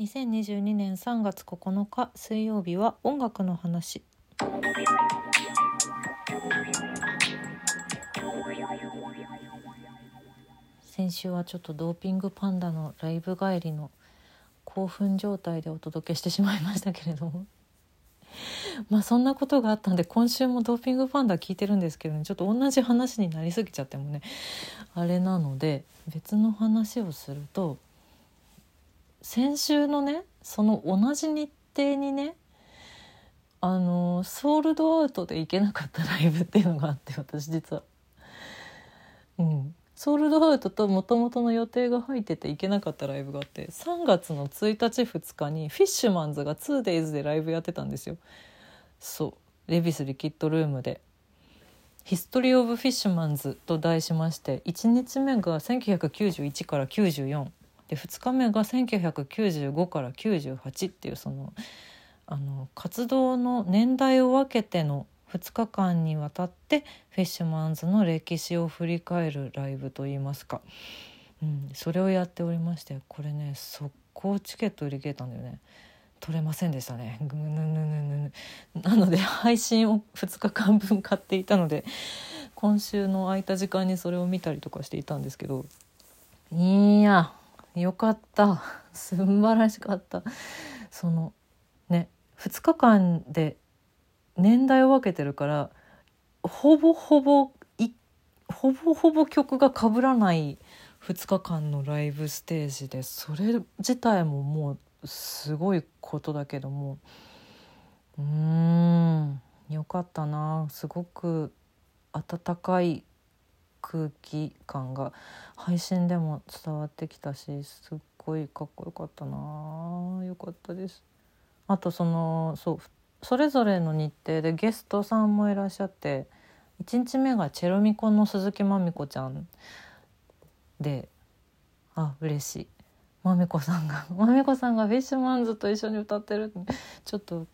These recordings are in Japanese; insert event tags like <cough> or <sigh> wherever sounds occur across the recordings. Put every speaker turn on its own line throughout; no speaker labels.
2022年3月9日水曜日は音楽の話。先週はちょっとドーピングパンダのライブ帰りの興奮状態でお届けしてしまいましたけれども。<laughs> まあそんなことがあったんで今週もドーピングパンダ聞いてるんですけどね。ちょっと同じ話になりすぎちゃってもねあれなので別の話をすると先週のねその同じ日程にねあのソールドアウトで行けなかったライブっていうのがあって私実は。うん。ソールドアウトともともとの予定が入ってて行けなかったライブがあって3月の1日2日にフィッシュマンズが 2days でライブやってたんですよ。そう。恵比寿リキッドルームで「 History of フィッシュマンズ」と題しまして1日目が1991から94で2日目が1995から98っていうそのあの活動の年代を分けての2日間にわたってフィッシュマンズの歴史を振り返るライブといいますか、うん、それをやっておりましてこれね速攻チケット売り切れたんだよね。取れませんでしたね。ぐぬぬぬぬなので配信を2日間分買っていたので今週の空いた時間にそれを見たりとかしていたんですけど。いやよかった。<laughs> 素晴らしかった。そのね2日間で年代を分けてるからほぼほぼいほぼほぼ曲が被らない2日間のライブステージでそれ自体ももうすごいことだけどもうーんよかったな。すごく温かい空気感が配信でも伝わってきたしすっごいかっこよかったな。よかったです。あとそのそうそれぞれの日程でゲストさんもいらっしゃって1日目がチェロミコの鈴木まみこちゃんであ嬉しい。まみこさんが <laughs> まみこさんがフィッシュマンズと一緒に歌ってるちょっと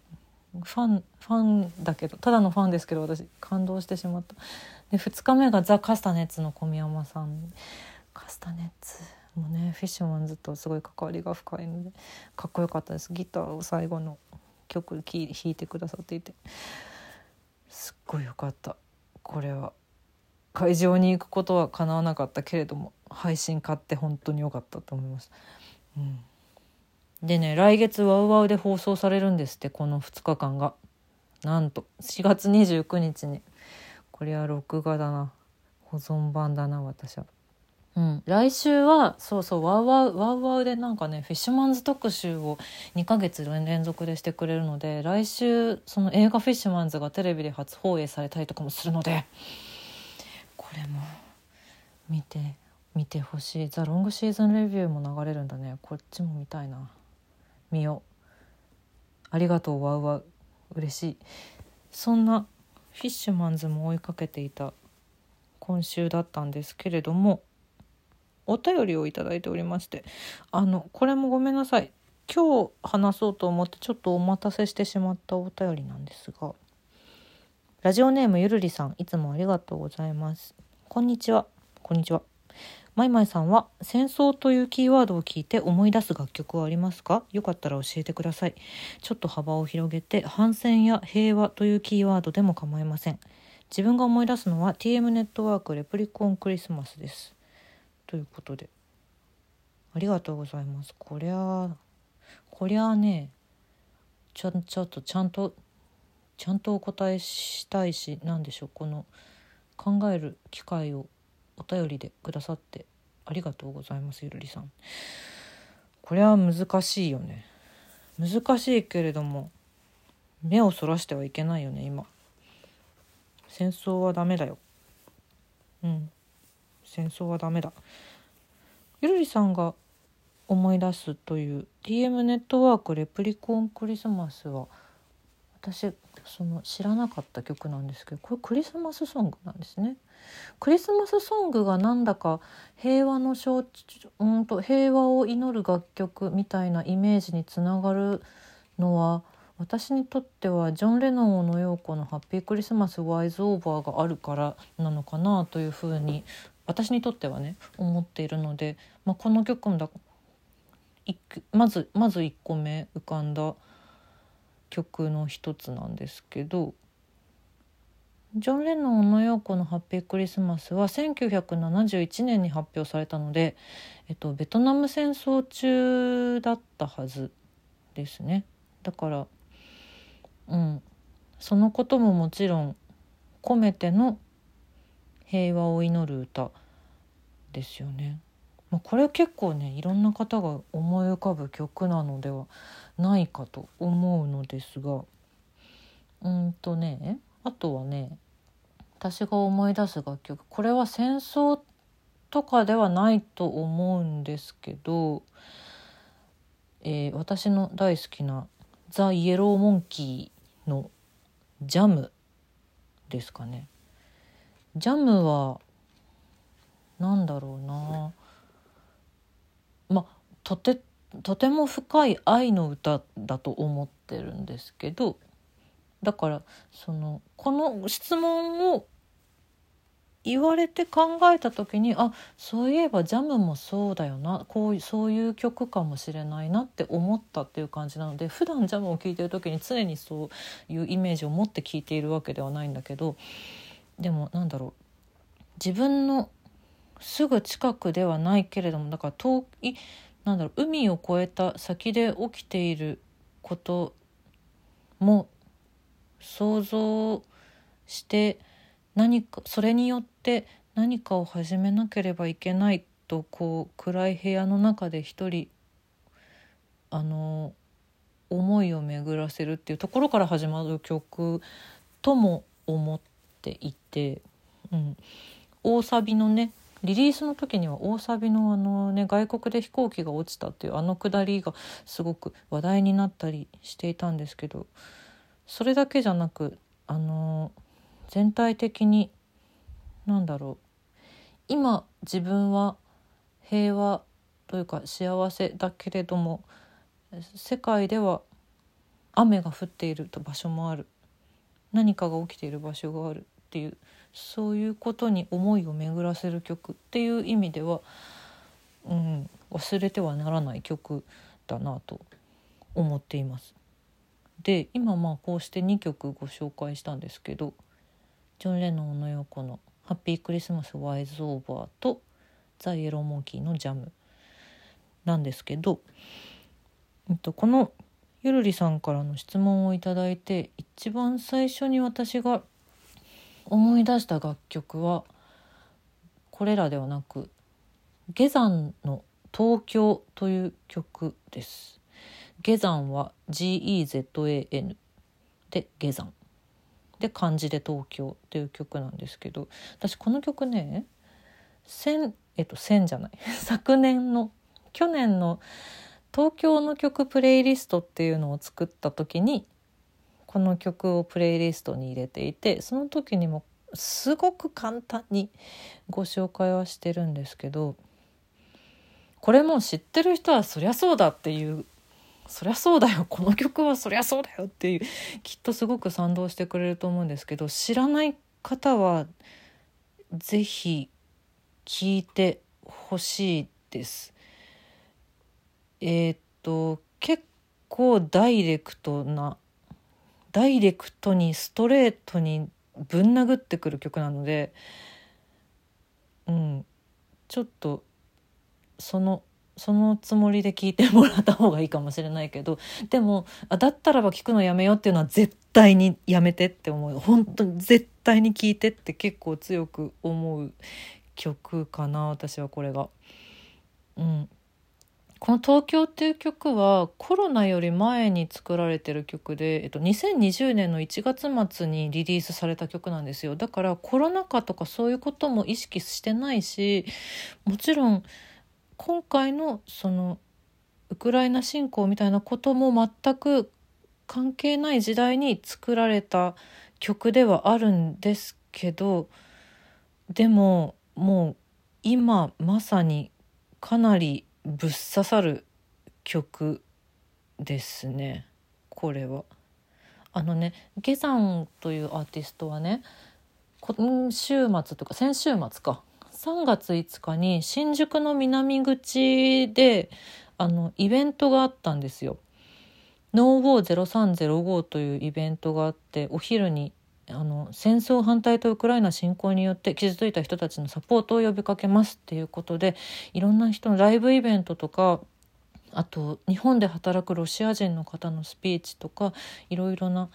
ファンファンだけどただのファンですけど私感動してしまった。で2日目がザ・カスタネッツの小宮山さん。カスタネッツもねフィッシュマンズとすごい関わりが深いのでかっこよかったです。ギターを最後の曲弾いてくださっていて。すっごいよかった。これは。会場に行くことは叶わなかったけれども配信買って本当に良かったと思います。うん、でね来月ワウワウで放送されるんですってこの2日間が。なんと4月29日にこれは録画だな。保存版だな私は。うん、来週はそうそうワウワウワウワウでなんかねフィッシュマンズ特集を2ヶ月連続でしてくれるので来週その映画「フィッシュマンズ」がテレビで初放映されたりとかもするのでこれも見て見てほしい「ザ・ロングシーズンレビュー」も流れるんだね。こっちも見たいな。見よう。ありがとうワウワウ嬉しい。そんなフィッシュマンズも追いかけていた今週だったんですけれどもお便りをいただいておりましてあのこれもごめんなさい。今日話そうと思ってちょっとお待たせしてしまったお便りなんですがラジオネームゆるりさんいつもありがとうございます。こんにちは。こんにちは。まいまいさんは戦争というキーワードを聞いて思い出す楽曲はありますか？よかったら教えてください。ちょっと幅を広げて反戦や平和というキーワードでも構いません。自分が思い出すのは TM ネットワークレプリコンクリスマスです。ということで。ありがとうございます。こりゃこりゃねちょちょっとちゃんとちゃんとお答えしたいし何でしょう。この考える機会をお便りでくださってありがとうございますゆるりさん。これは難しいよね。難しいけれども目をそらしてはいけないよね今。戦争はダメだよ。うん。戦争はダメだ。ゆるりさんが思い出すという TM ネットワークレプリコンクリスマスは私その知らなかった曲なんですけどこれクリスマスソングなんですね。クリスマスソングがなんだか平和の象うんと平和を祈る楽曲みたいなイメージにつながるのは私にとってはジョン・レノン・小野洋子の「ハッピークリスマス・ワイズ・オーバー」があるからなのかなというふうに私にとってはね思っているので、まあ、この曲もだまずまず1個目浮かんだ曲の一つなんですけどジョン・レノン・小野洋子の「ハッピークリスマス」は1971年に発表されたので、えっと、ベトナム戦争中だったはずですねだからうんそのことももちろん込めての平和を祈る歌ですよね。まあ、これ結構ねいろんな方が思い浮かぶ曲なのではないかと思うのですが。うんとねあとはね私が思い出す楽曲。これは戦争とかではないと思うんですけど、えー、私の大好きなザ・イエローモンキーの「ジャム」ですかね。ジャムはなんだろうな。とてとても深い愛の歌だと思ってるんですけどだからそのこの質問を言われて考えた時にあそういえばジャムもそうだよなこうそういう曲かもしれないなって思ったっていう感じなので普段ジャムを聴いてる時に常にそういうイメージを持って聴いているわけではないんだけどでもなんだろう自分のすぐ近くではないけれどもだから遠いなんだろう海を越えた先で起きていることも想像して何かそれによって何かを始めなければいけないとこう暗い部屋の中で一人あの思いを巡らせるっていうところから始まる曲とも思っていて、うん、大サビのねリリースの時には大サビのあのね外国で飛行機が落ちたっていうあのくだりがすごく話題になったりしていたんですけどそれだけじゃなくあの全体的に何だろう今自分は平和というか幸せだけれども世界では雨が降っていると場所もある。何かが起きている場所があるっていうそういうことに思いを巡らせる曲っていう意味では、うん、忘れてはならない曲だなと思っています。で今まあこうして2曲ご紹介したんですけどジョン・レノンの横の「ハッピークリスマス・ワイズ・オーバー」と「ザ・イエロー・モンキー」の「ジャム」なんですけど、えっと、このゆるりさんからの質問をいただいて一番最初に私が思い出した楽曲はこれらではなく下山の東京という曲です。下山は GEZAN で下山で漢字で東京っていう曲なんですけど私この曲ね千えっと千じゃない <laughs> 昨年の去年の東京の曲プレイリストっていうのを作った時にこの曲をプレイリストに入れていてその時にもすごく簡単にご紹介はしてるんですけどこれも知ってる人はそりゃそうだっていうそりゃそうだよこの曲はそりゃそうだよっていうきっとすごく賛同してくれると思うんですけど知らない方は是非聞いてほしいです。えー、っと結構ダイレクトなダイレクトにストレートにぶん殴ってくる曲なのでうん。ちょっとそのそのつもりで聞いてもらった方がいいかもしれないけどでもあだったらば聞くのやめようっていうのは絶対にやめてって思う。本当に絶対に聞いてって結構強く思う曲かな私はこれが。うん、この「東京」っていう曲はコロナより前に作られてる曲で、えっと、2020年の1月末にリリースされた曲なんですよ。だからコロナ禍とかそういうことも意識してないしもちろん今回のそのウクライナ侵攻みたいなことも全く関係ない時代に作られた曲ではあるんですけどでももう今まさにかなりぶっ刺さる曲ですねこれは。あのね下山というアーティストはね今週末とか先週末か3月5日に新宿の南口であのイベントがあったんですよ。ノーゼ0305というイベントがあってお昼にあの戦争反対とウクライナ侵攻によって傷ついた人たちのサポートを呼びかけますっていうことでいろんな人のライブイベントとかあと日本で働くロシア人の方のスピーチとかいろいろな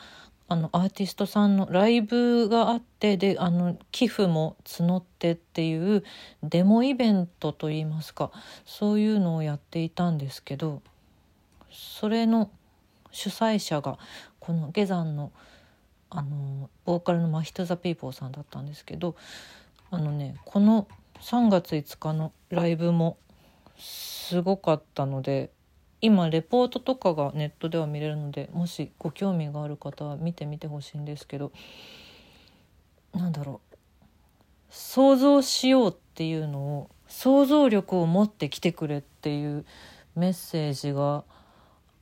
あのアーティストさんのライブがあってであの寄付も募ってっていうデモイベントといいますかそういうのをやっていたんですけどそれの主催者がこの下山のあのボーカルのマヒト・ザ・ピーポーさんだったんですけどあのねこの3月5日のライブもすごかったので今レポートとかがネットでは見れるのでもしご興味がある方は見てみてほしいんですけどなんだろう想像しようっていうのを想像力を持ってきてくれっていうメッセージが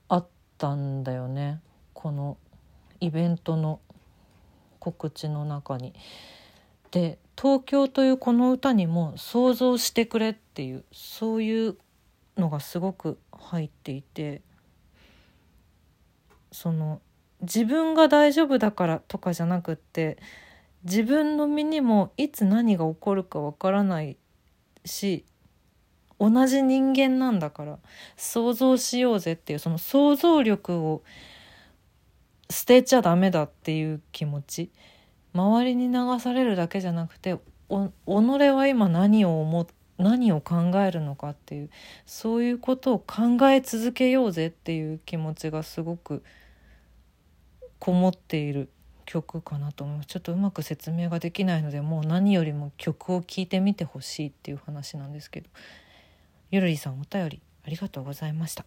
あったんだよね。このイベントの告知の中に。で東京というこの歌にも想像してくれっていうそういうのがすごく入っていてその自分が大丈夫だからとかじゃなくって自分の身にもいつ何が起こるかわからないし同じ人間なんだから想像しようぜっていうその想像力を捨てちゃダメだっていう気持ち。周りに流されるだけじゃなくて己は今何を思何を考えるのかっていうそういうことを考え続けようぜっていう気持ちがすごくこもっている曲かなと思います。ちょっとうまく説明ができないのでもう何よりも曲を聴いてみてほしいっていう話なんですけど。ゆるりさんお便りありがとうございました。